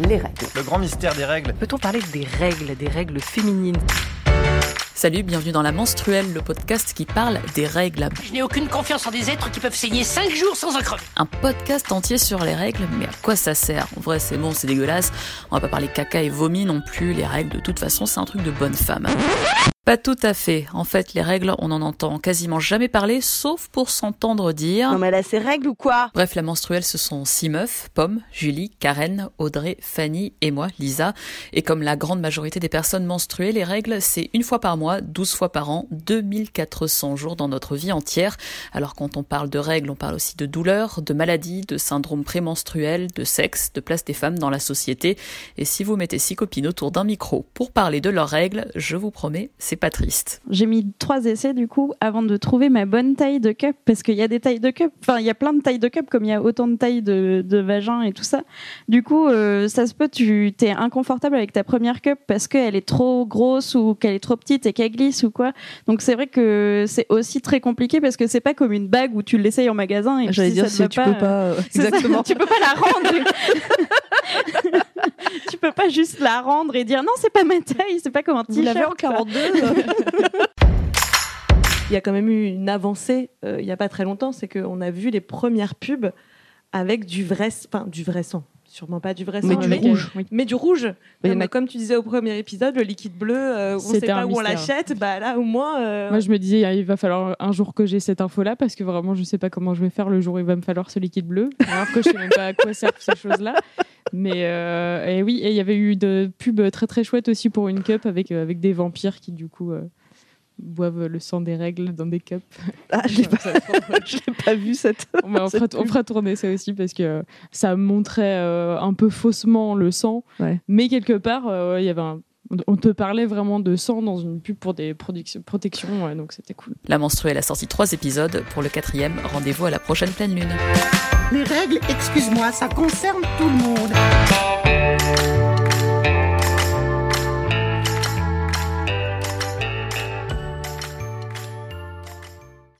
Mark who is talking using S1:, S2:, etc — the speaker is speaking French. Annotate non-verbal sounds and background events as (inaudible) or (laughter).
S1: les règles.
S2: Le grand mystère des règles.
S1: Peut-on parler des règles, des règles féminines?
S3: Salut, bienvenue dans La Menstruelle, le podcast qui parle des règles.
S4: Je n'ai aucune confiance en des êtres qui peuvent saigner 5 jours sans en crever.
S3: Un podcast entier sur les règles, mais à quoi ça sert? En vrai, c'est bon, c'est dégueulasse. On va pas parler caca et vomi non plus. Les règles, de toute façon, c'est un truc de bonne femme. Pas tout à fait. En fait, les règles, on en entend quasiment jamais parler, sauf pour s'entendre dire.
S5: Non mais elle a ses règles ou quoi?
S3: Bref, la menstruelle, ce sont six meufs, Pomme, Julie, Karen, Audrey, Fanny et moi, Lisa. Et comme la grande majorité des personnes menstruées, les règles, c'est une fois par mois, 12 fois par an, 2400 jours dans notre vie entière. Alors quand on parle de règles, on parle aussi de douleurs, de maladies, de syndrome prémenstruel, de sexe, de place des femmes dans la société. Et si vous mettez six copines autour d'un micro pour parler de leurs règles, je vous promets, c'est pas triste.
S6: J'ai mis trois essais du coup avant de trouver ma bonne taille de cup parce qu'il y a des tailles de cup, enfin il y a plein de tailles de cup comme il y a autant de tailles de, de vagin et tout ça. Du coup, euh, ça se peut, tu t'es inconfortable avec ta première cup parce qu'elle est trop grosse ou qu'elle est trop petite et qu'elle glisse ou quoi. Donc c'est vrai que c'est aussi très compliqué parce que c'est pas comme une bague où tu l'essayes en magasin et
S5: J'allais
S6: si
S5: dire
S6: ça te
S5: si
S6: va
S5: tu peux pas euh, (laughs)
S6: c'est ça,
S5: exactement.
S6: tu peux pas la rendre. (laughs) (laughs) tu peux pas juste la rendre et dire non, c'est pas ma taille, c'est pas comme un t-shirt.
S5: en
S6: quoi.
S5: 42 (laughs) Il y a quand même eu une avancée euh, il y a pas très longtemps, c'est qu'on a vu les premières pubs avec du vrai, enfin du vrai sang, sûrement pas du vrai sang,
S6: Mais du rouge, oui.
S5: mais du rouge.
S6: Mais
S5: Comme,
S6: a-
S5: tu disais au premier épisode, le liquide bleu, euh, on sait
S7: C'était
S5: pas où on l'achète, bah là au moins. euh,
S7: Moi, je me disais, il va falloir un jour que j'ai cette info-là parce que vraiment, je sais pas comment je vais faire le jour où il va me falloir ce liquide bleu. Alors que je sais même pas à quoi servent ces choses-là. Mais euh, et oui, et il y avait eu de pubs très très chouettes aussi pour une cup avec, euh, avec des vampires qui, du coup, euh, boivent le sang des règles dans des cups.
S5: Ah, je l'ai pas, (laughs) je vu cette.
S7: on, va- on
S5: cette
S7: fera, on
S5: pub.
S7: fera tourner ça aussi parce que ça montrait euh, un peu faussement le sang.
S5: Ouais.
S7: Mais quelque part, euh, il y avait un- on te parlait vraiment de sang dans une pub pour des protections, ouais, donc c'était cool.
S3: La menstruelle a sorti trois épisodes. Pour le quatrième, rendez-vous à la prochaine pleine lune.
S8: Les règles, excuse-moi, ça concerne tout le monde.